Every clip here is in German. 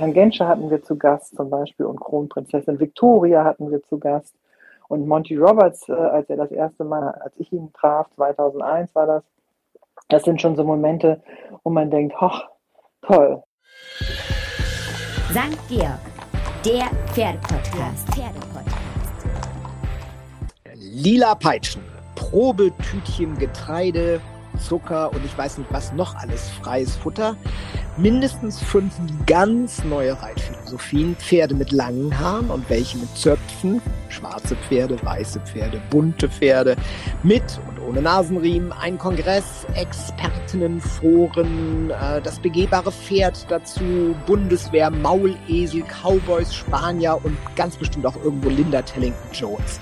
Herrn Genscher hatten wir zu Gast zum Beispiel und Kronprinzessin Victoria hatten wir zu Gast. Und Monty Roberts, äh, als er das erste Mal, als ich ihn traf, 2001 war das, das sind schon so Momente, wo man denkt, hoch, toll. St. Georg, der Pferdepodcast. Pferdepodcast. Lila Peitschen, Probetütchen Getreide, Zucker und ich weiß nicht was noch alles freies Futter. Mindestens fünf ganz neue Reitphilosophien. Pferde mit langen Haaren und welche mit Zöpfen. Schwarze Pferde, weiße Pferde, bunte Pferde. Mit und ohne Nasenriemen. Ein Kongress, Expertinnenforen, äh, das begehbare Pferd dazu, Bundeswehr, Maulesel, Cowboys, Spanier und ganz bestimmt auch irgendwo Linda Tellington Jones.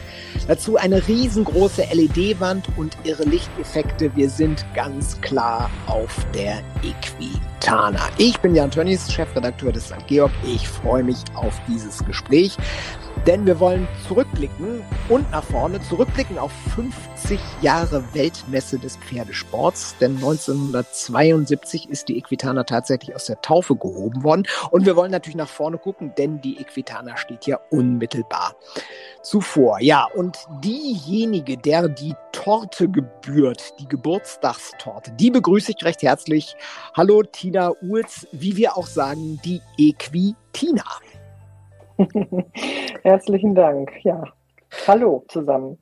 Dazu eine riesengroße LED-Wand und irre Lichteffekte. Wir sind ganz klar auf der Equitana. Ich bin Jan Tönnies, Chefredakteur des St. Georg. Ich freue mich auf dieses Gespräch. Denn wir wollen zurückblicken und nach vorne, zurückblicken auf 50 Jahre Weltmesse des Pferdesports. Denn 1972 ist die Equitana tatsächlich aus der Taufe gehoben worden. Und wir wollen natürlich nach vorne gucken, denn die Equitana steht ja unmittelbar zuvor. Ja, und diejenige, der die Torte gebührt, die Geburtstagstorte, die begrüße ich recht herzlich. Hallo Tina Uhls, wie wir auch sagen, die Equitina. Herzlichen Dank. Ja. Hallo zusammen.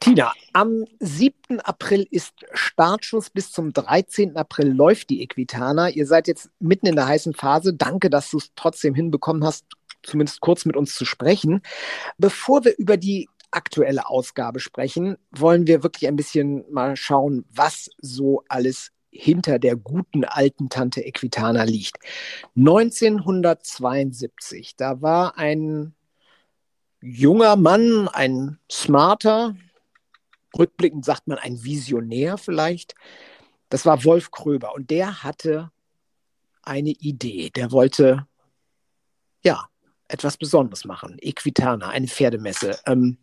Tina, am 7. April ist Startschuss. Bis zum 13. April läuft die Equitana. Ihr seid jetzt mitten in der heißen Phase. Danke, dass du es trotzdem hinbekommen hast, zumindest kurz mit uns zu sprechen. Bevor wir über die aktuelle Ausgabe sprechen, wollen wir wirklich ein bisschen mal schauen, was so alles hinter der guten alten Tante Equitana liegt. 1972, da war ein junger Mann, ein smarter, rückblickend sagt man ein Visionär vielleicht, das war Wolf Kröber und der hatte eine Idee. Der wollte, ja, etwas Besonderes machen. Equitana, eine Pferdemesse. Ähm,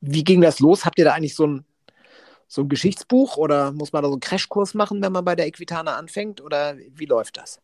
wie ging das los? Habt ihr da eigentlich so ein so ein Geschichtsbuch oder muss man da so einen Crashkurs machen, wenn man bei der Equitana anfängt oder wie läuft das?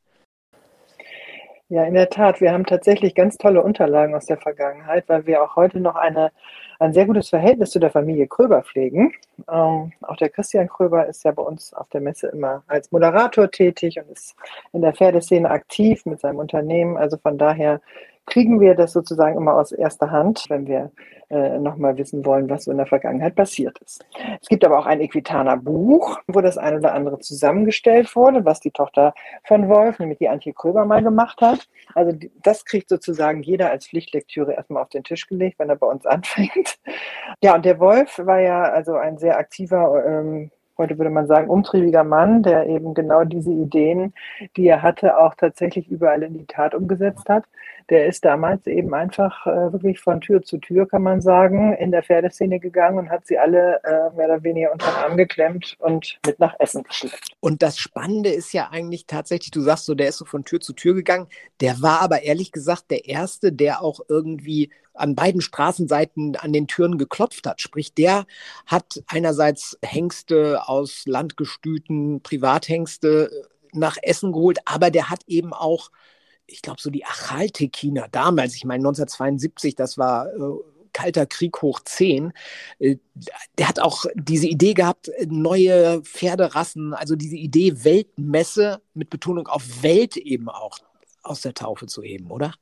Ja, in der Tat. Wir haben tatsächlich ganz tolle Unterlagen aus der Vergangenheit, weil wir auch heute noch eine, ein sehr gutes Verhältnis zu der Familie Kröber pflegen. Ähm, auch der Christian Kröber ist ja bei uns auf der Messe immer als Moderator tätig und ist in der Pferdeszene aktiv mit seinem Unternehmen. Also von daher kriegen wir das sozusagen immer aus erster Hand, wenn wir äh, nochmal wissen wollen, was so in der Vergangenheit passiert ist. Es gibt aber auch ein Equitaner Buch, wo das ein oder andere zusammengestellt wurde, was die Tochter von Wolf, nämlich die Antje Kröber, mal gemacht hat. Also das kriegt sozusagen jeder als Pflichtlektüre erstmal auf den Tisch gelegt, wenn er bei uns anfängt. Ja, und der Wolf war ja also ein sehr aktiver ähm, heute würde man sagen, umtriebiger Mann, der eben genau diese Ideen, die er hatte, auch tatsächlich überall in die Tat umgesetzt hat. Der ist damals eben einfach äh, wirklich von Tür zu Tür, kann man sagen, in der Pferdeszene gegangen und hat sie alle äh, mehr oder weniger unter den Arm geklemmt und mit nach Essen geschleppt. Und das Spannende ist ja eigentlich tatsächlich, du sagst so, der ist so von Tür zu Tür gegangen. Der war aber ehrlich gesagt der Erste, der auch irgendwie an beiden Straßenseiten an den Türen geklopft hat. Sprich, der hat einerseits Hengste aus Landgestüten, Privathengste nach Essen geholt, aber der hat eben auch, ich glaube, so die Achaltekiner damals, ich meine 1972, das war äh, Kalter Krieg hoch 10, äh, der hat auch diese Idee gehabt, neue Pferderassen, also diese Idee Weltmesse mit Betonung auf Welt eben auch aus der Taufe zu heben, oder?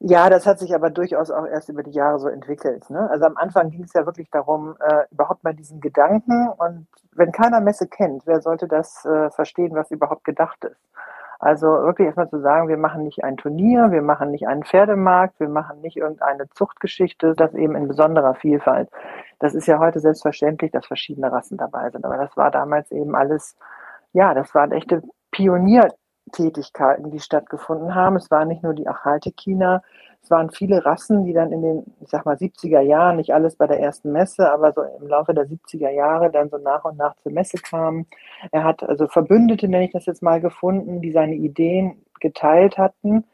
Ja, das hat sich aber durchaus auch erst über die Jahre so entwickelt. Ne? Also am Anfang ging es ja wirklich darum, äh, überhaupt mal diesen Gedanken und wenn keiner Messe kennt, wer sollte das äh, verstehen, was überhaupt gedacht ist? Also wirklich erstmal zu sagen, wir machen nicht ein Turnier, wir machen nicht einen Pferdemarkt, wir machen nicht irgendeine Zuchtgeschichte, das eben in besonderer Vielfalt. Das ist ja heute selbstverständlich, dass verschiedene Rassen dabei sind, aber das war damals eben alles, ja, das waren echte Pionier, Tätigkeiten, die stattgefunden haben. Es waren nicht nur die Achaltekiner, es waren viele Rassen, die dann in den, ich sag mal, 70er Jahren, nicht alles bei der ersten Messe, aber so im Laufe der 70er Jahre dann so nach und nach zur Messe kamen. Er hat also Verbündete, nenne ich das jetzt mal, gefunden, die seine Ideen geteilt hatten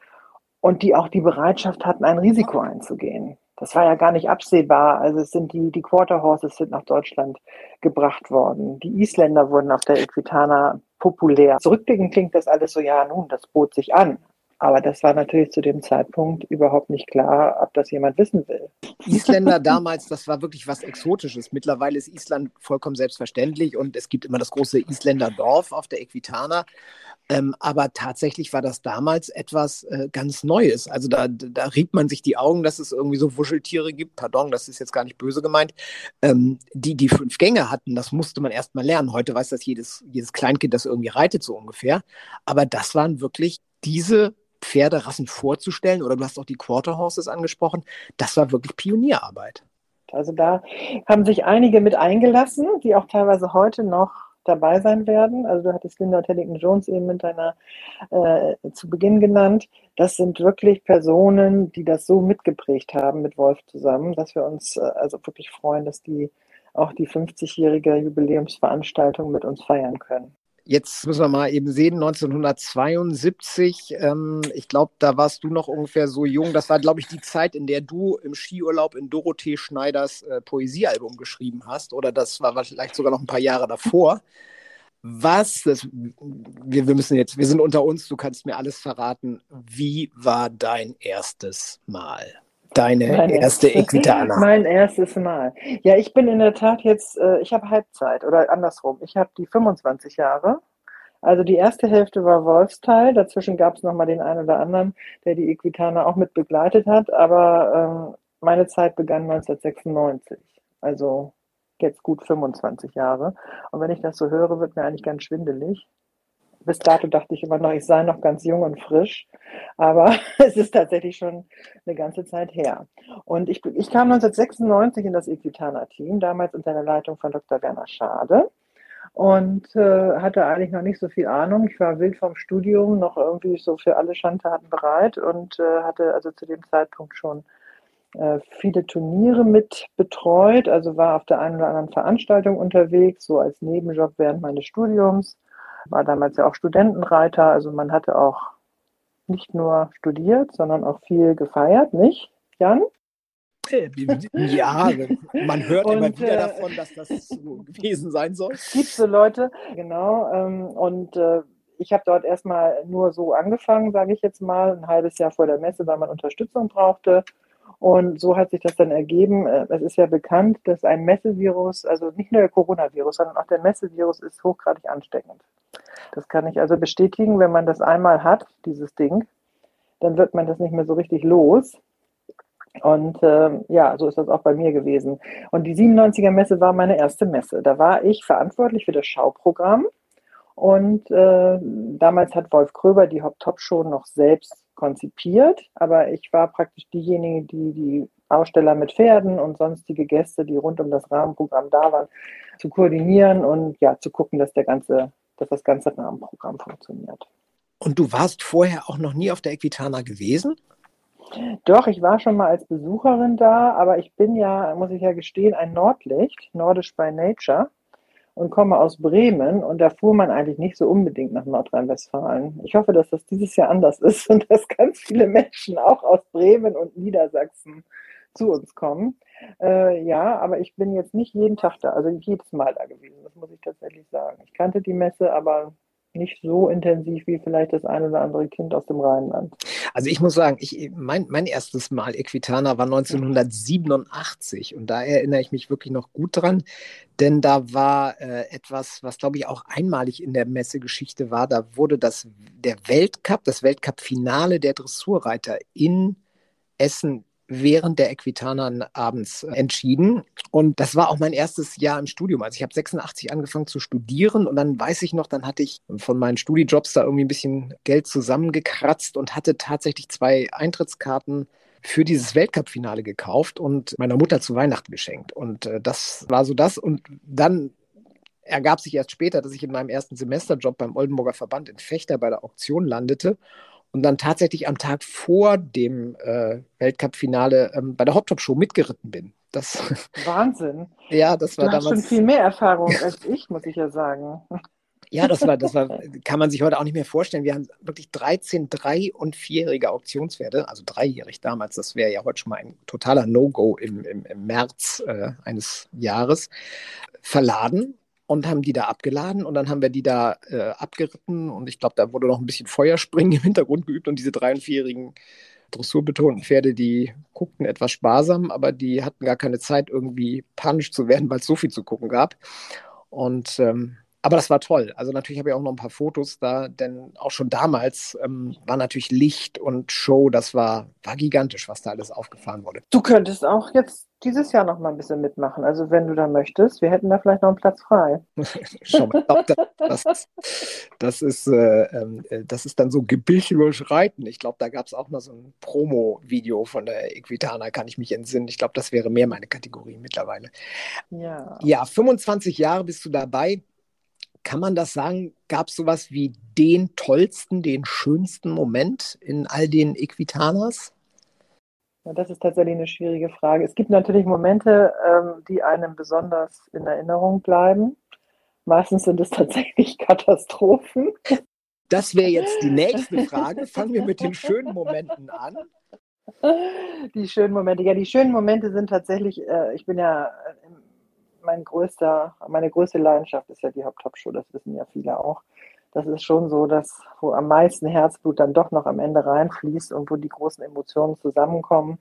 und die auch die Bereitschaft hatten, ein Risiko einzugehen. Das war ja gar nicht absehbar. Also es sind die, die Quarter Horses sind nach Deutschland gebracht worden. Die Isländer wurden auf der Equitana populär. Zurückblickend klingt das alles so, ja, nun, das bot sich an. Aber das war natürlich zu dem Zeitpunkt überhaupt nicht klar, ob das jemand wissen will. Isländer damals, das war wirklich was Exotisches. Mittlerweile ist Island vollkommen selbstverständlich und es gibt immer das große Isländer Dorf auf der Equitana. Ähm, aber tatsächlich war das damals etwas äh, ganz Neues. Also da, da rieb man sich die Augen, dass es irgendwie so Wuscheltiere gibt. Pardon, das ist jetzt gar nicht böse gemeint. Ähm, die, die fünf Gänge hatten, das musste man erst mal lernen. Heute weiß das jedes, jedes Kleinkind, das irgendwie reitet, so ungefähr. Aber das waren wirklich diese Pferderassen vorzustellen, oder du hast auch die Quarter Horses angesprochen, das war wirklich Pionierarbeit. Also da haben sich einige mit eingelassen, die auch teilweise heute noch dabei sein werden. Also du hattest Linda Tellington Jones eben mit deiner äh, zu Beginn genannt. Das sind wirklich Personen, die das so mitgeprägt haben mit Wolf zusammen, dass wir uns äh, also wirklich freuen, dass die auch die 50-jährige Jubiläumsveranstaltung mit uns feiern können. Jetzt müssen wir mal eben sehen, 1972, ähm, ich glaube, da warst du noch ungefähr so jung. Das war, glaube ich, die Zeit, in der du im Skiurlaub in Dorothee Schneiders äh, Poesiealbum geschrieben hast. Oder das war vielleicht sogar noch ein paar Jahre davor. Was, das, wir, wir müssen jetzt, wir sind unter uns, du kannst mir alles verraten. Wie war dein erstes Mal? Deine mein erste Equitana. Mein erstes Mal. Ja, ich bin in der Tat jetzt, äh, ich habe Halbzeit oder andersrum. Ich habe die 25 Jahre. Also die erste Hälfte war Wolfsteil, dazwischen gab es nochmal den einen oder anderen, der die Equitana auch mit begleitet hat, aber ähm, meine Zeit begann 1996. Also jetzt gut 25 Jahre. Und wenn ich das so höre, wird mir eigentlich ganz schwindelig bis dato dachte ich immer noch, ich sei noch ganz jung und frisch. Aber es ist tatsächlich schon eine ganze Zeit her. Und ich, ich kam 1996 in das Equitana-Team, damals unter der Leitung von Dr. Werner Schade. Und äh, hatte eigentlich noch nicht so viel Ahnung. Ich war wild vom Studium, noch irgendwie so für alle Schandtaten bereit und äh, hatte also zu dem Zeitpunkt schon äh, viele Turniere mit betreut, also war auf der einen oder anderen Veranstaltung unterwegs, so als Nebenjob während meines Studiums war damals ja auch Studentenreiter, also man hatte auch nicht nur studiert, sondern auch viel gefeiert, nicht, Jan? Ja, man hört und, immer wieder äh, davon, dass das so gewesen sein soll. Es gibt so Leute, genau. Ähm, und äh, ich habe dort erstmal nur so angefangen, sage ich jetzt mal, ein halbes Jahr vor der Messe, weil man Unterstützung brauchte. Und so hat sich das dann ergeben. Äh, es ist ja bekannt, dass ein Messevirus, also nicht nur der Coronavirus, sondern auch der Messevirus ist hochgradig ansteckend. Das kann ich also bestätigen, wenn man das einmal hat, dieses Ding, dann wird man das nicht mehr so richtig los. Und äh, ja, so ist das auch bei mir gewesen. Und die 97er Messe war meine erste Messe. Da war ich verantwortlich für das Schauprogramm. Und äh, damals hat Wolf Kröber die Hop-Top-Show noch selbst konzipiert, aber ich war praktisch diejenige, die die Aussteller mit Pferden und sonstige Gäste, die rund um das Rahmenprogramm da waren, zu koordinieren und ja, zu gucken, dass der ganze, dass das ganze Rahmenprogramm funktioniert. Und du warst vorher auch noch nie auf der Equitana gewesen? Doch, ich war schon mal als Besucherin da, aber ich bin ja, muss ich ja gestehen, ein Nordlicht, nordisch by nature und komme aus Bremen und da fuhr man eigentlich nicht so unbedingt nach Nordrhein-Westfalen. Ich hoffe, dass das dieses Jahr anders ist und dass ganz viele Menschen auch aus Bremen und Niedersachsen zu uns kommen. Äh, ja, aber ich bin jetzt nicht jeden Tag da, also jedes Mal da gewesen, das muss ich tatsächlich sagen. Ich kannte die Messe, aber nicht so intensiv wie vielleicht das ein oder andere Kind aus dem Rheinland. Also ich muss sagen, ich, mein, mein erstes Mal Equitana war 1987 und da erinnere ich mich wirklich noch gut dran, denn da war äh, etwas, was glaube ich auch einmalig in der Messegeschichte war. Da wurde das der Weltcup, das Weltcup-Finale der Dressurreiter in Essen während der Equitana abends entschieden. Und das war auch mein erstes Jahr im Studium. Also ich habe 86 angefangen zu studieren und dann weiß ich noch, dann hatte ich von meinen Studijobs da irgendwie ein bisschen Geld zusammengekratzt und hatte tatsächlich zwei Eintrittskarten für dieses Weltcup-Finale gekauft und meiner Mutter zu Weihnachten geschenkt. Und äh, das war so das. Und dann ergab sich erst später, dass ich in meinem ersten Semesterjob beim Oldenburger Verband in Fechter bei der Auktion landete und dann tatsächlich am Tag vor dem äh, Weltcup-Finale ähm, bei der Hot Top Show mitgeritten bin. Das, Wahnsinn. ja, das war du damals. Hast schon viel mehr Erfahrung als ich, muss ich ja sagen. Ja, das war, das war, kann man sich heute auch nicht mehr vorstellen. Wir haben wirklich 13 drei- und vierjährige Auktionspferde, also dreijährig damals. Das wäre ja heute schon mal ein totaler No-Go im, im, im März äh, eines Jahres verladen und haben die da abgeladen und dann haben wir die da äh, abgeritten und ich glaube, da wurde noch ein bisschen Feuerspringen im Hintergrund geübt und diese drei- und vierjährigen dressurbetonten Pferde, die guckten etwas sparsam, aber die hatten gar keine Zeit, irgendwie panisch zu werden, weil es so viel zu gucken gab. Und ähm, aber das war toll. Also natürlich habe ich auch noch ein paar Fotos da, denn auch schon damals ähm, war natürlich Licht und Show, das war, war gigantisch, was da alles aufgefahren wurde. Du könntest auch jetzt dieses Jahr noch mal ein bisschen mitmachen. Also wenn du da möchtest, wir hätten da vielleicht noch einen Platz frei. Schau mal, glaub, das, das, das, ist, äh, äh, das ist dann so Gebisch überschreiten. Ich glaube, da gab es auch mal so ein Promo-Video von der Equitana, kann ich mich entsinnen. Ich glaube, das wäre mehr meine Kategorie mittlerweile. Ja. Ja, 25 Jahre bist du dabei kann man das sagen, gab es sowas wie den tollsten, den schönsten Moment in all den Equitanas? Ja, das ist tatsächlich eine schwierige Frage. Es gibt natürlich Momente, ähm, die einem besonders in Erinnerung bleiben. Meistens sind es tatsächlich Katastrophen. Das wäre jetzt die nächste Frage. Fangen wir mit den schönen Momenten an. Die schönen Momente. Ja, die schönen Momente sind tatsächlich, äh, ich bin ja im mein größter, meine größte Leidenschaft ist ja die Hop-Top-Show, das wissen ja viele auch. Das ist schon so, dass wo am meisten Herzblut dann doch noch am Ende reinfließt und wo die großen Emotionen zusammenkommen.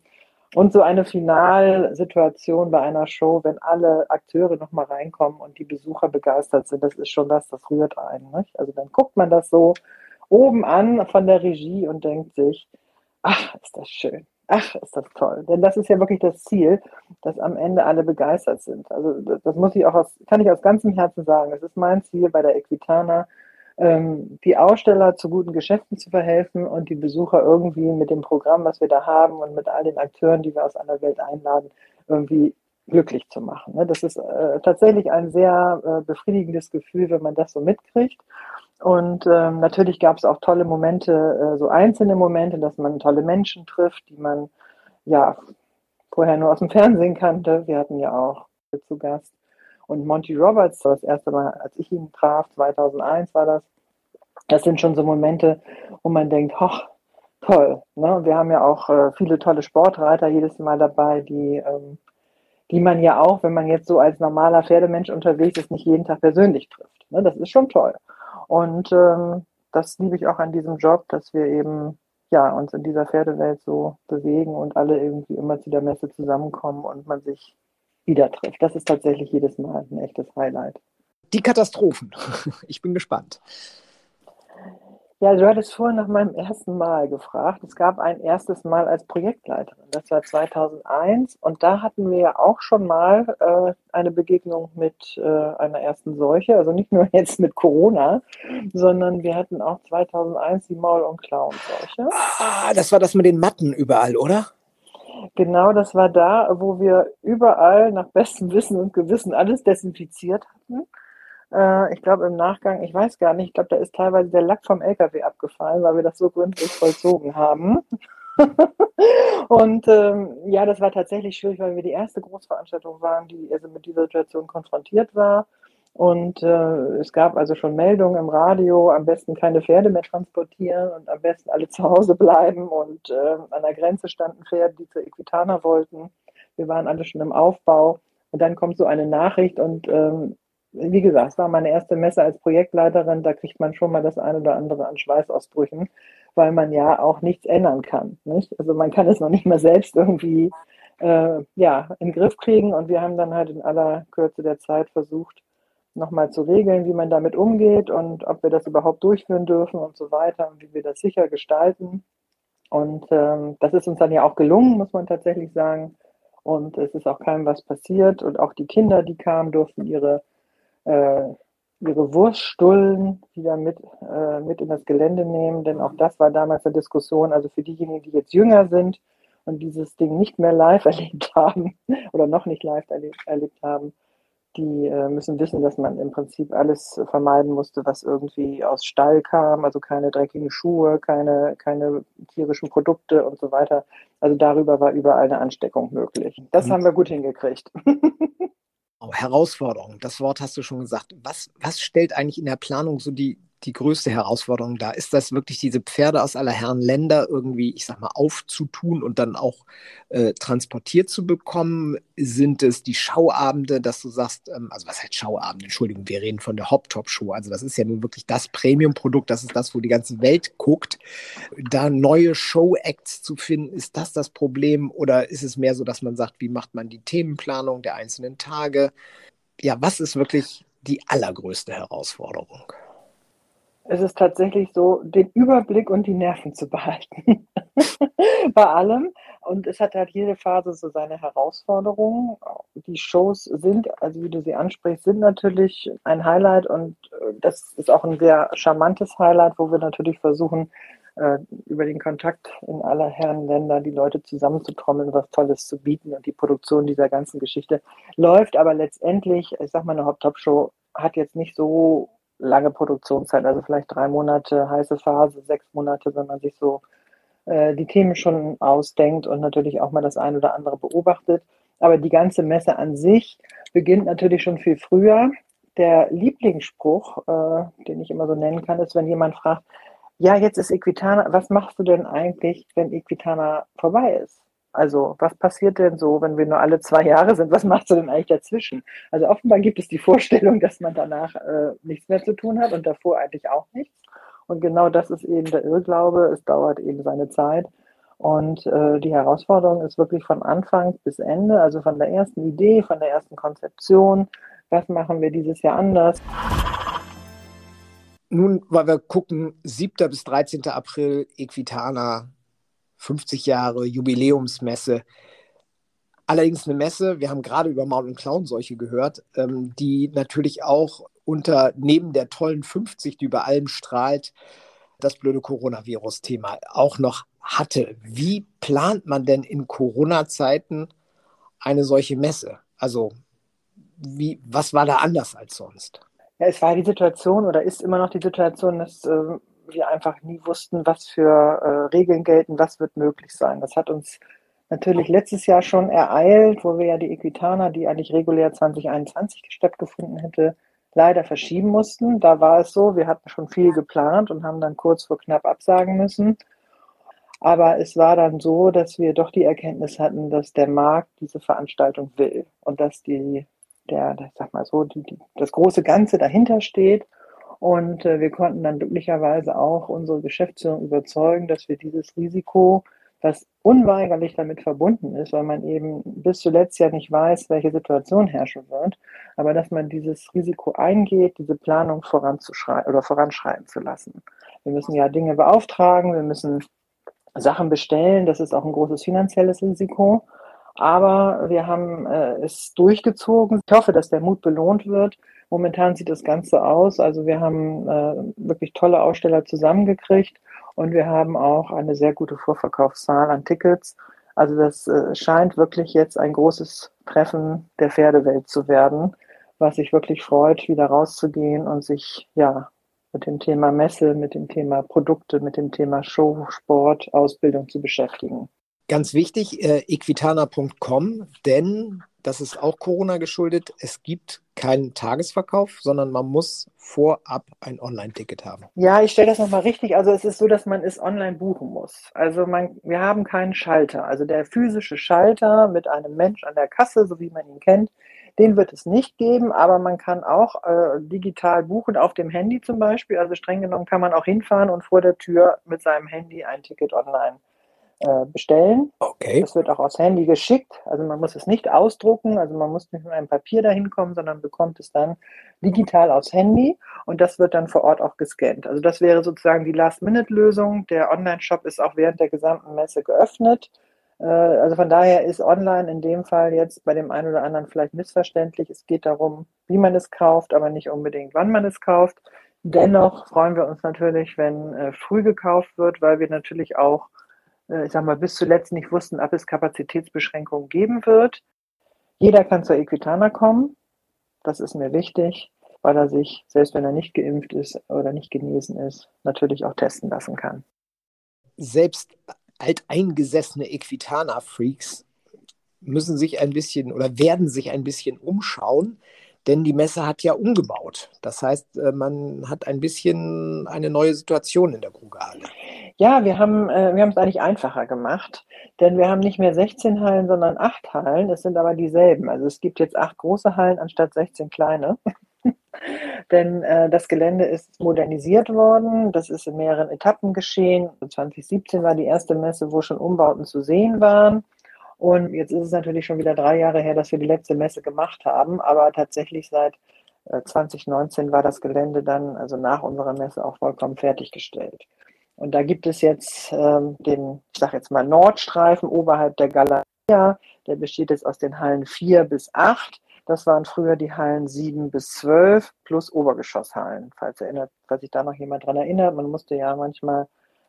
Und so eine Finalsituation bei einer Show, wenn alle Akteure nochmal reinkommen und die Besucher begeistert sind, das ist schon das, das rührt einen. Nicht? Also dann guckt man das so oben an von der Regie und denkt sich, ach, ist das schön. Ach, ist das toll. Denn das ist ja wirklich das Ziel, dass am Ende alle begeistert sind. Also das, muss ich auch aus, kann ich aus ganzem Herzen sagen. Es ist mein Ziel bei der Equitana, ähm, die Aussteller zu guten Geschäften zu verhelfen und die Besucher irgendwie mit dem Programm, was wir da haben und mit all den Akteuren, die wir aus aller Welt einladen, irgendwie glücklich zu machen. Ne? Das ist äh, tatsächlich ein sehr äh, befriedigendes Gefühl, wenn man das so mitkriegt. Und ähm, natürlich gab es auch tolle Momente, äh, so einzelne Momente, dass man tolle Menschen trifft, die man ja vorher nur aus dem Fernsehen kannte. Wir hatten ja auch zu Gast. Und Monty Roberts, das erste Mal, als ich ihn traf, 2001 war das. Das sind schon so Momente, wo man denkt, hoch, toll. Ne? Wir haben ja auch äh, viele tolle Sportreiter jedes Mal dabei, die, ähm, die man ja auch, wenn man jetzt so als normaler Pferdemensch unterwegs ist, nicht jeden Tag persönlich trifft. Ne? Das ist schon toll. Und ähm, das liebe ich auch an diesem Job, dass wir eben ja, uns in dieser Pferdewelt so bewegen und alle irgendwie immer zu der Messe zusammenkommen und man sich wieder trifft. Das ist tatsächlich jedes Mal ein echtes Highlight. Die Katastrophen. Ich bin gespannt. Ja, du hattest vorhin nach meinem ersten Mal gefragt. Es gab ein erstes Mal als Projektleiterin. Das war 2001 und da hatten wir ja auch schon mal äh, eine Begegnung mit äh, einer ersten Seuche. Also nicht nur jetzt mit Corona, sondern wir hatten auch 2001 die Maul- und Klauenseuche. Ah, das war das mit den Matten überall, oder? Genau, das war da, wo wir überall nach bestem Wissen und Gewissen alles desinfiziert hatten äh, ich glaube im Nachgang, ich weiß gar nicht, ich glaube, da ist teilweise der Lack vom LKW abgefallen, weil wir das so gründlich vollzogen haben. und ähm, ja, das war tatsächlich schwierig, weil wir die erste Großveranstaltung waren, die also mit dieser Situation konfrontiert war. Und äh, es gab also schon Meldungen im Radio, am besten keine Pferde mehr transportieren und am besten alle zu Hause bleiben. Und äh, an der Grenze standen Pferde, die zur Equitana wollten. Wir waren alle schon im Aufbau. Und dann kommt so eine Nachricht und ähm, wie gesagt, es war meine erste Messe als Projektleiterin, da kriegt man schon mal das eine oder andere an Schweißausbrüchen, weil man ja auch nichts ändern kann. Nicht? Also man kann es noch nicht mal selbst irgendwie äh, ja, in den Griff kriegen und wir haben dann halt in aller Kürze der Zeit versucht, nochmal zu regeln, wie man damit umgeht und ob wir das überhaupt durchführen dürfen und so weiter und wie wir das sicher gestalten. Und ähm, das ist uns dann ja auch gelungen, muss man tatsächlich sagen. Und es ist auch keinem was passiert. Und auch die Kinder, die kamen, durften ihre äh, ihre Wurststullen wieder mit, äh, mit in das Gelände nehmen, denn auch das war damals eine Diskussion. Also für diejenigen, die jetzt jünger sind und dieses Ding nicht mehr live erlebt haben oder noch nicht live erlebt, erlebt haben, die äh, müssen wissen, dass man im Prinzip alles vermeiden musste, was irgendwie aus Stall kam, also keine dreckigen Schuhe, keine, keine tierischen Produkte und so weiter. Also darüber war überall eine Ansteckung möglich. Das mhm. haben wir gut hingekriegt. Herausforderung, das Wort hast du schon gesagt. Was, was stellt eigentlich in der Planung so die, die größte Herausforderung da? Ist das wirklich diese Pferde aus aller Herren Länder irgendwie, ich sag mal, aufzutun und dann auch äh, transportiert zu bekommen? Sind es die Schauabende, dass du sagst, ähm, also was heißt Schauabend? Entschuldigung, wir reden von der Hop-Top-Show. Also das ist ja nun wirklich das Premium-Produkt, das ist das, wo die ganze Welt guckt. Da neue Show-Acts zu finden, ist das das Problem? Oder ist es mehr so, dass man sagt, wie macht man die Themenplanung der einzelnen Tage? Ja, was ist wirklich die allergrößte Herausforderung? Es ist tatsächlich so, den Überblick und die Nerven zu behalten. Bei allem. Und es hat halt jede Phase so seine Herausforderungen. Die Shows sind, also wie du sie ansprichst, sind natürlich ein Highlight und äh, das ist auch ein sehr charmantes Highlight, wo wir natürlich versuchen, äh, über den Kontakt in aller Herren Länder die Leute zusammenzutrommeln, was Tolles zu bieten und die Produktion dieser ganzen Geschichte läuft. Aber letztendlich, ich sag mal, eine Hop-Top-Show hat jetzt nicht so lange Produktionszeit, also vielleicht drei Monate heiße Phase, sechs Monate, wenn man sich so äh, die Themen schon ausdenkt und natürlich auch mal das eine oder andere beobachtet. Aber die ganze Messe an sich beginnt natürlich schon viel früher. Der Lieblingsspruch, äh, den ich immer so nennen kann, ist, wenn jemand fragt, ja, jetzt ist Equitana, was machst du denn eigentlich, wenn Equitana vorbei ist? Also, was passiert denn so, wenn wir nur alle zwei Jahre sind? Was machst du denn eigentlich dazwischen? Also, offenbar gibt es die Vorstellung, dass man danach äh, nichts mehr zu tun hat und davor eigentlich auch nichts. Und genau das ist eben der Irrglaube. Es dauert eben seine Zeit. Und äh, die Herausforderung ist wirklich von Anfang bis Ende, also von der ersten Idee, von der ersten Konzeption. Was machen wir dieses Jahr anders? Nun, weil wir gucken, 7. bis 13. April, Equitana, 50 Jahre Jubiläumsmesse. Allerdings eine Messe, wir haben gerade über Maul- und Klauenseuche gehört, ähm, die natürlich auch unter, neben der tollen 50, die über allem strahlt, das blöde Coronavirus-Thema auch noch hatte. Wie plant man denn in Corona-Zeiten eine solche Messe? Also, wie, was war da anders als sonst? Ja, es war die Situation oder ist immer noch die Situation, dass äh, wir einfach nie wussten, was für äh, Regeln gelten, was wird möglich sein. Das hat uns natürlich letztes Jahr schon ereilt, wo wir ja die Equitana, die eigentlich regulär 2021 stattgefunden hätte, leider verschieben mussten. Da war es so, wir hatten schon viel geplant und haben dann kurz vor knapp absagen müssen. Aber es war dann so, dass wir doch die Erkenntnis hatten, dass der Markt diese Veranstaltung will und dass die, der, sag mal so, die, die, das große Ganze dahinter steht. Und äh, wir konnten dann glücklicherweise auch unsere Geschäftsführung überzeugen, dass wir dieses Risiko was unweigerlich damit verbunden ist, weil man eben bis zuletzt ja nicht weiß, welche Situation herrschen wird, aber dass man dieses Risiko eingeht, diese Planung voranzuschreiben oder voranschreiten zu lassen. Wir müssen ja Dinge beauftragen, wir müssen Sachen bestellen, das ist auch ein großes finanzielles Risiko. Aber wir haben äh, es durchgezogen. Ich hoffe, dass der Mut belohnt wird. Momentan sieht das Ganze aus. Also wir haben äh, wirklich tolle Aussteller zusammengekriegt und wir haben auch eine sehr gute Vorverkaufszahl an Tickets. Also das äh, scheint wirklich jetzt ein großes Treffen der Pferdewelt zu werden, was sich wirklich freut, wieder rauszugehen und sich ja mit dem Thema Messe, mit dem Thema Produkte, mit dem Thema Show, Sport, Ausbildung zu beschäftigen. Ganz wichtig, äh, equitana.com, denn das ist auch Corona geschuldet. Es gibt keinen Tagesverkauf, sondern man muss vorab ein Online-Ticket haben. Ja, ich stelle das nochmal richtig. Also es ist so, dass man es online buchen muss. Also man, wir haben keinen Schalter. Also der physische Schalter mit einem Mensch an der Kasse, so wie man ihn kennt, den wird es nicht geben, aber man kann auch äh, digital buchen, auf dem Handy zum Beispiel. Also streng genommen kann man auch hinfahren und vor der Tür mit seinem Handy ein Ticket online äh, bestellen. Okay. Das wird auch aufs Handy geschickt. Also man muss es nicht ausdrucken, also man muss nicht mit einem Papier dahin kommen, sondern bekommt es dann digital aufs Handy und das wird dann vor Ort auch gescannt. Also das wäre sozusagen die Last-Minute-Lösung. Der Online-Shop ist auch während der gesamten Messe geöffnet. Äh, also von daher ist online in dem Fall jetzt bei dem einen oder anderen vielleicht missverständlich. Es geht darum, wie man es kauft, aber nicht unbedingt, wann man es kauft. Dennoch freuen wir uns natürlich, wenn äh, früh gekauft wird, weil wir natürlich auch ich sag mal, bis zuletzt nicht wussten, ob es Kapazitätsbeschränkungen geben wird. Jeder kann zur Equitana kommen. Das ist mir wichtig, weil er sich, selbst wenn er nicht geimpft ist oder nicht genesen ist, natürlich auch testen lassen kann. Selbst alteingesessene Equitana-Freaks müssen sich ein bisschen oder werden sich ein bisschen umschauen, denn die Messe hat ja umgebaut. Das heißt, äh, man hat ein bisschen eine neue Situation in der Krugerhalle. Ja, wir haben äh, wir haben es eigentlich einfacher gemacht, denn wir haben nicht mehr 16 Hallen, sondern acht Hallen. Es sind aber dieselben. Also es gibt jetzt acht große Hallen anstatt 16 kleine. denn äh, das Gelände ist modernisiert worden. Das ist in mehreren Etappen geschehen. 2017 war die erste Messe, wo schon Umbauten zu sehen waren. Und jetzt ist es natürlich schon wieder drei Jahre her, dass wir die letzte Messe gemacht haben. Aber tatsächlich seit 2019 äh, war das Gelände dann, also nach unserer Messe, auch vollkommen fertiggestellt. Und da gibt es jetzt ähm, den, ich sage jetzt mal, Nordstreifen oberhalb der Galeria. Der besteht jetzt aus den Hallen 4 bis 8. Das waren früher die Hallen 7 bis 12 plus Obergeschosshallen. Falls, erinnert, falls sich da noch jemand dran erinnert, man musste ja manchmal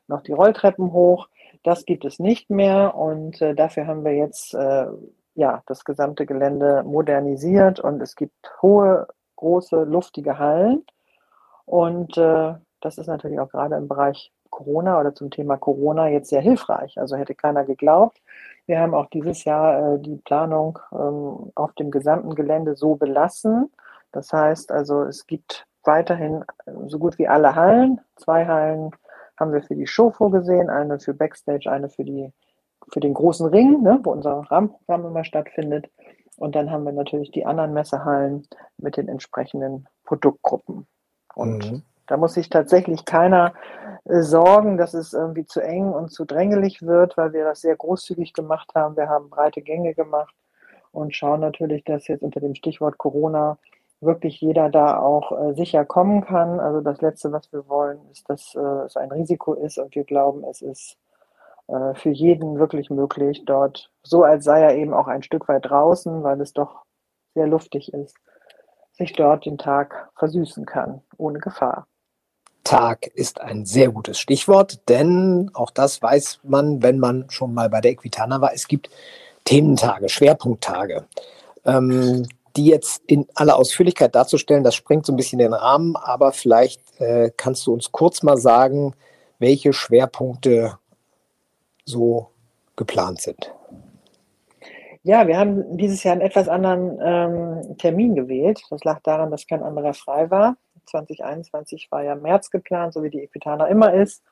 noch die Rolltreppen hoch. Das gibt es nicht mehr und äh, dafür haben wir jetzt äh, ja, das gesamte Gelände modernisiert und es gibt hohe, große, luftige Hallen. Und äh, das ist natürlich auch gerade im Bereich Corona oder zum Thema Corona jetzt sehr hilfreich. Also hätte keiner geglaubt. Wir haben auch dieses Jahr äh, die Planung ähm, auf dem gesamten Gelände so belassen. Das heißt also, es gibt weiterhin äh, so gut wie alle Hallen. Zwei Hallen haben wir für die Show vorgesehen, eine für Backstage, eine für die für den großen Ring, ne, wo unser Rahmenprogramm immer stattfindet. Und dann haben wir natürlich die anderen Messehallen mit den entsprechenden Produktgruppen. Und mhm. da muss sich tatsächlich keiner äh, sorgen, dass es irgendwie zu eng und zu drängelig wird, weil wir das sehr großzügig gemacht haben. Wir haben breite Gänge gemacht und schauen natürlich, dass jetzt unter dem Stichwort Corona wirklich jeder da auch äh, sicher kommen kann. Also das Letzte, was wir wollen, ist, dass äh, es ein Risiko ist und wir glauben, es ist äh, für jeden wirklich möglich, dort, so als sei er eben auch ein Stück weit draußen, weil es doch sehr luftig ist, sich dort den Tag versüßen kann, ohne Gefahr. Tag ist ein sehr gutes Stichwort, denn auch das weiß man, wenn man schon mal bei der Equitana war. Es gibt Thementage, Schwerpunkttage. Ähm, die jetzt in aller Ausführlichkeit darzustellen, das sprengt so ein bisschen den Rahmen, aber vielleicht äh, kannst du uns kurz mal sagen, welche Schwerpunkte so geplant sind. Ja, wir haben dieses Jahr einen etwas anderen ähm, Termin gewählt. Das lag daran, dass kein anderer frei war. 2021 war ja März geplant, so wie die Equitana immer ist.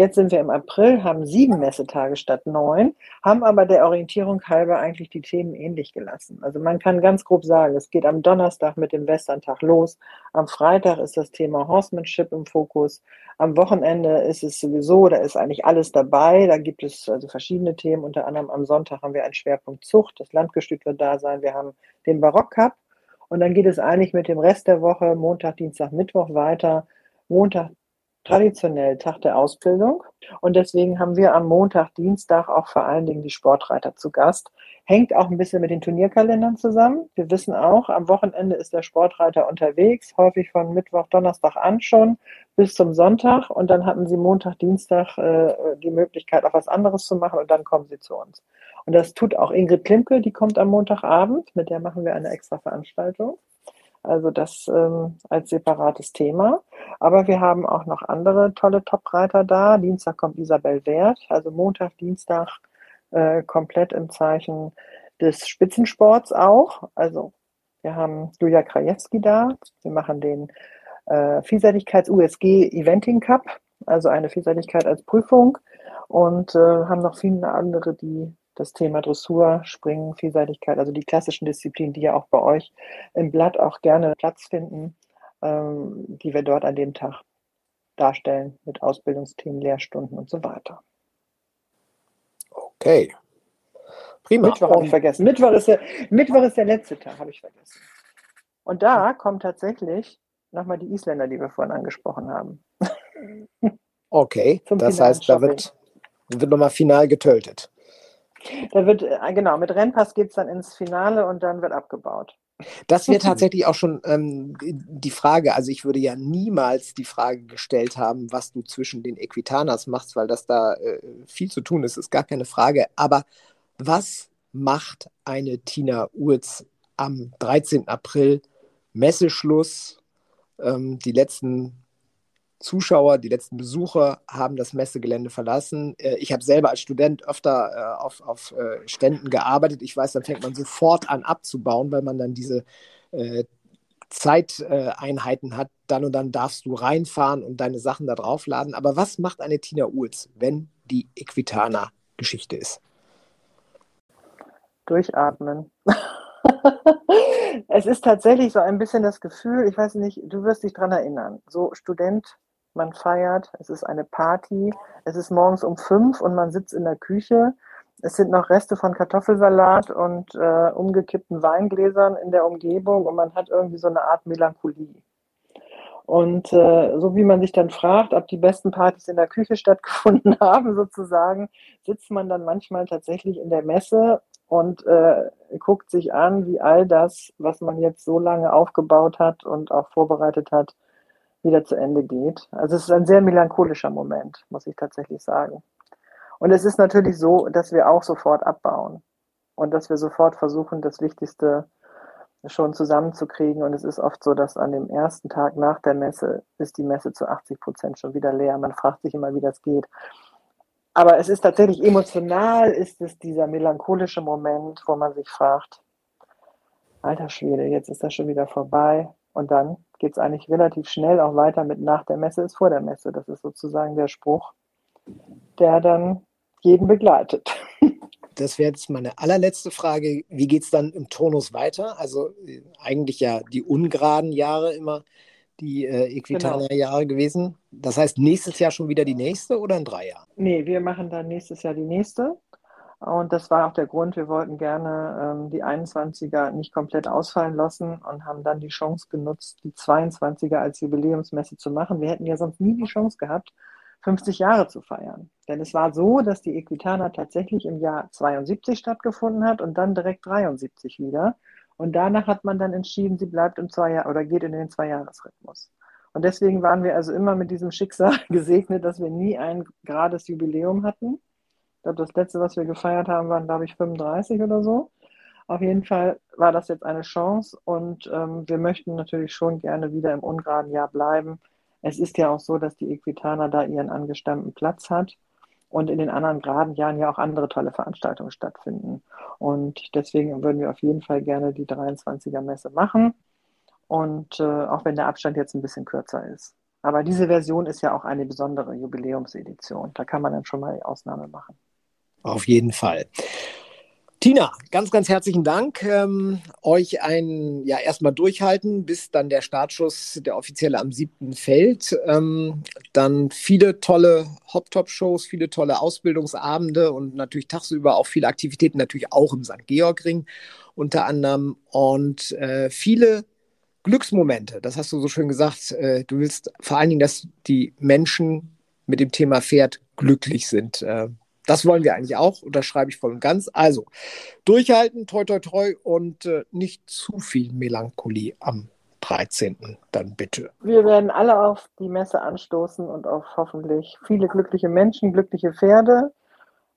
Jetzt sind wir im April, haben sieben Messetage statt neun, haben aber der Orientierung halber eigentlich die Themen ähnlich gelassen. Also man kann ganz grob sagen, es geht am Donnerstag mit dem Westerntag los. Am Freitag ist das Thema Horsemanship im Fokus. Am Wochenende ist es sowieso, da ist eigentlich alles dabei. Da gibt es also verschiedene Themen. Unter anderem am Sonntag haben wir einen Schwerpunkt Zucht. Das Landgestüt wird da sein. Wir haben den Barockcup. Und dann geht es eigentlich mit dem Rest der Woche, Montag, Dienstag, Mittwoch weiter. Montag traditionell Tag der Ausbildung. Und deswegen haben wir am Montag, Dienstag auch vor allen Dingen die Sportreiter zu Gast. Hängt auch ein bisschen mit den Turnierkalendern zusammen. Wir wissen auch, am Wochenende ist der Sportreiter unterwegs, häufig von Mittwoch, Donnerstag an schon bis zum Sonntag. Und dann hatten sie Montag, Dienstag äh, die Möglichkeit, auch was anderes zu machen und dann kommen sie zu uns. Und das tut auch Ingrid Klimke, die kommt am Montagabend, mit der machen wir eine extra Veranstaltung. Also das ähm, als separates Thema. Aber wir haben auch noch andere tolle Topreiter da. Dienstag kommt Isabel Wert, also Montag, Dienstag äh, komplett im Zeichen des Spitzensports auch. Also wir haben Julia Krajewski da. Wir machen den äh, Vielseitigkeits-USG Eventing Cup, also eine Vielseitigkeit als Prüfung und äh, haben noch viele andere, die das Thema Dressur, Springen, Vielseitigkeit, also die klassischen Disziplinen, die ja auch bei euch im Blatt auch gerne Platz finden, ähm, die wir dort an dem Tag darstellen mit Ausbildungsthemen, Lehrstunden und so weiter. Okay. Prima. Mittwoch habe ich vergessen. Mittwoch ist, der, Mittwoch ist der letzte Tag, habe ich vergessen. Und da kommen tatsächlich nochmal die Isländer, die wir vorhin angesprochen haben. Okay, das heißt, da wird, wird nochmal final getötet. Da wird, äh, genau, mit Rennpass geht es dann ins Finale und dann wird abgebaut. Das wäre tatsächlich auch schon ähm, die Frage. Also ich würde ja niemals die Frage gestellt haben, was du zwischen den Equitanas machst, weil das da äh, viel zu tun ist, ist gar keine Frage. Aber was macht eine Tina Urz am 13. April Messeschluss? Ähm, die letzten Zuschauer, die letzten Besucher haben das Messegelände verlassen. Äh, ich habe selber als Student öfter äh, auf, auf äh, Ständen gearbeitet. Ich weiß, dann fängt man sofort an abzubauen, weil man dann diese Zeiteinheiten hat, dann und dann darfst du reinfahren und deine Sachen da draufladen. Aber was macht eine Tina Uhls, wenn die Equitana Geschichte ist? Durchatmen. es ist tatsächlich so ein bisschen das Gefühl, ich weiß nicht, du wirst dich daran erinnern. So Student, man feiert, es ist eine Party, es ist morgens um fünf und man sitzt in der Küche. Es sind noch Reste von Kartoffelsalat und äh, umgekippten Weingläsern in der Umgebung und man hat irgendwie so eine Art Melancholie. Und äh, so wie man sich dann fragt, ob die besten Partys in der Küche stattgefunden haben, sozusagen, sitzt man dann manchmal tatsächlich in der Messe und äh, guckt sich an, wie all das, was man jetzt so lange aufgebaut hat und auch vorbereitet hat, wieder zu Ende geht. Also es ist ein sehr melancholischer Moment, muss ich tatsächlich sagen. Und es ist natürlich so, dass wir auch sofort abbauen und dass wir sofort versuchen, das Wichtigste schon zusammenzukriegen. Und es ist oft so, dass an dem ersten Tag nach der Messe ist die Messe zu 80 Prozent schon wieder leer. Man fragt sich immer, wie das geht. Aber es ist tatsächlich emotional, ist es dieser melancholische Moment, wo man sich fragt, alter Schwede, jetzt ist das schon wieder vorbei. Und dann geht es eigentlich relativ schnell auch weiter mit nach der Messe ist vor der Messe. Das ist sozusagen der Spruch, der dann jeden begleitet. Das wäre jetzt meine allerletzte Frage. Wie geht es dann im Turnus weiter? Also äh, eigentlich ja die ungeraden Jahre immer die äh, Equitana-Jahre genau. gewesen. Das heißt, nächstes Jahr schon wieder die nächste oder in drei Jahren? Nee, wir machen dann nächstes Jahr die nächste. Und das war auch der Grund, wir wollten gerne ähm, die 21er nicht komplett ausfallen lassen und haben dann die Chance genutzt, die 22er als Jubiläumsmesse zu machen. Wir hätten ja sonst nie die Chance gehabt, 50 Jahre zu feiern. Denn es war so, dass die Equitana tatsächlich im Jahr 72 stattgefunden hat und dann direkt 73 wieder. Und danach hat man dann entschieden, sie bleibt im Zweijahr oder geht in den Zweijahresrhythmus. Und deswegen waren wir also immer mit diesem Schicksal gesegnet, dass wir nie ein gerades Jubiläum hatten. Ich glaube, das letzte, was wir gefeiert haben, waren, glaube ich, 35 oder so. Auf jeden Fall war das jetzt eine Chance und ähm, wir möchten natürlich schon gerne wieder im ungeraden Jahr bleiben. Es ist ja auch so, dass die Equitana da ihren angestammten Platz hat und in den anderen geraden Jahren ja auch andere tolle Veranstaltungen stattfinden. Und deswegen würden wir auf jeden Fall gerne die 23er Messe machen. Und äh, auch wenn der Abstand jetzt ein bisschen kürzer ist. Aber diese Version ist ja auch eine besondere Jubiläumsedition. Da kann man dann schon mal die Ausnahme machen. Auf jeden Fall. Tina, ganz, ganz herzlichen Dank. Ähm, euch ein, ja, erstmal durchhalten, bis dann der Startschuss, der offizielle am 7. fällt. Ähm, dann viele tolle Hop-Top-Shows, viele tolle Ausbildungsabende und natürlich tagsüber auch viele Aktivitäten, natürlich auch im St. Georg-Ring unter anderem und äh, viele Glücksmomente. Das hast du so schön gesagt. Äh, du willst vor allen Dingen, dass die Menschen mit dem Thema Pferd glücklich sind. Äh, das wollen wir eigentlich auch, unterschreibe ich voll und ganz. Also durchhalten, toi, toi, toi und äh, nicht zu viel Melancholie am 13. dann bitte. Wir werden alle auf die Messe anstoßen und auf hoffentlich viele glückliche Menschen, glückliche Pferde.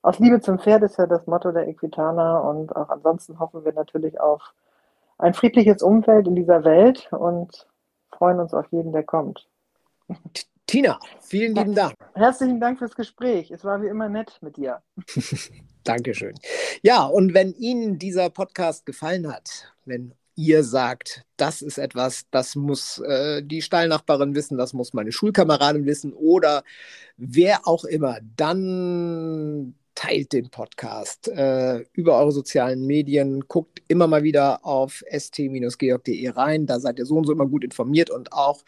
Aus Liebe zum Pferd ist ja das Motto der Equitana und auch ansonsten hoffen wir natürlich auf ein friedliches Umfeld in dieser Welt und freuen uns auf jeden, der kommt. Tina, vielen lieben Dank. Herzlichen Dank fürs Gespräch. Es war wie immer nett mit dir. Dankeschön. Ja, und wenn Ihnen dieser Podcast gefallen hat, wenn ihr sagt, das ist etwas, das muss äh, die Stallnachbarin wissen, das muss meine Schulkameradin wissen oder wer auch immer, dann teilt den Podcast äh, über eure sozialen Medien, guckt immer mal wieder auf st-georg.de rein, da seid ihr so und so immer gut informiert und auch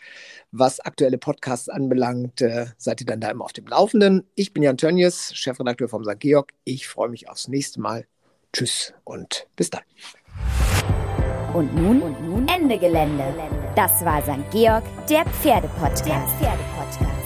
was aktuelle Podcasts anbelangt, äh, seid ihr dann da immer auf dem Laufenden. Ich bin Jan Tönjes, Chefredakteur vom St. Georg. Ich freue mich aufs nächste Mal. Tschüss und bis dann. Und nun, und nun Ende Gelände. Das war St. Georg, der Pferdepodcast. Der Pferdepodcast.